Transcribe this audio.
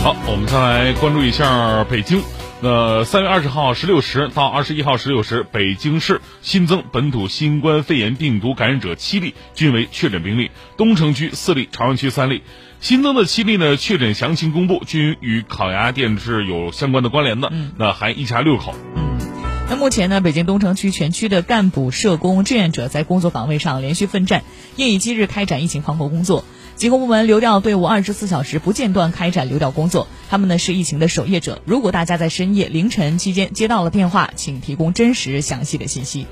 好，我们再来关注一下北京。那三月二十号十六时到二十一号十六时，北京市新增本土新冠肺炎病毒感染者七例，均为确诊病例。东城区四例，朝阳区三例。新增的七例呢，确诊详情公布，均与烤鸭店是有相关的关联的。嗯，那还一家六口。那目前呢，北京东城区全区的干部、社工、志愿者在工作岗位上连续奋战，夜以继日开展疫情防控工作。疾控部门流调队伍二十四小时不间断开展流调工作，他们呢是疫情的守夜者。如果大家在深夜、凌晨期间接到了电话，请提供真实详细的信息。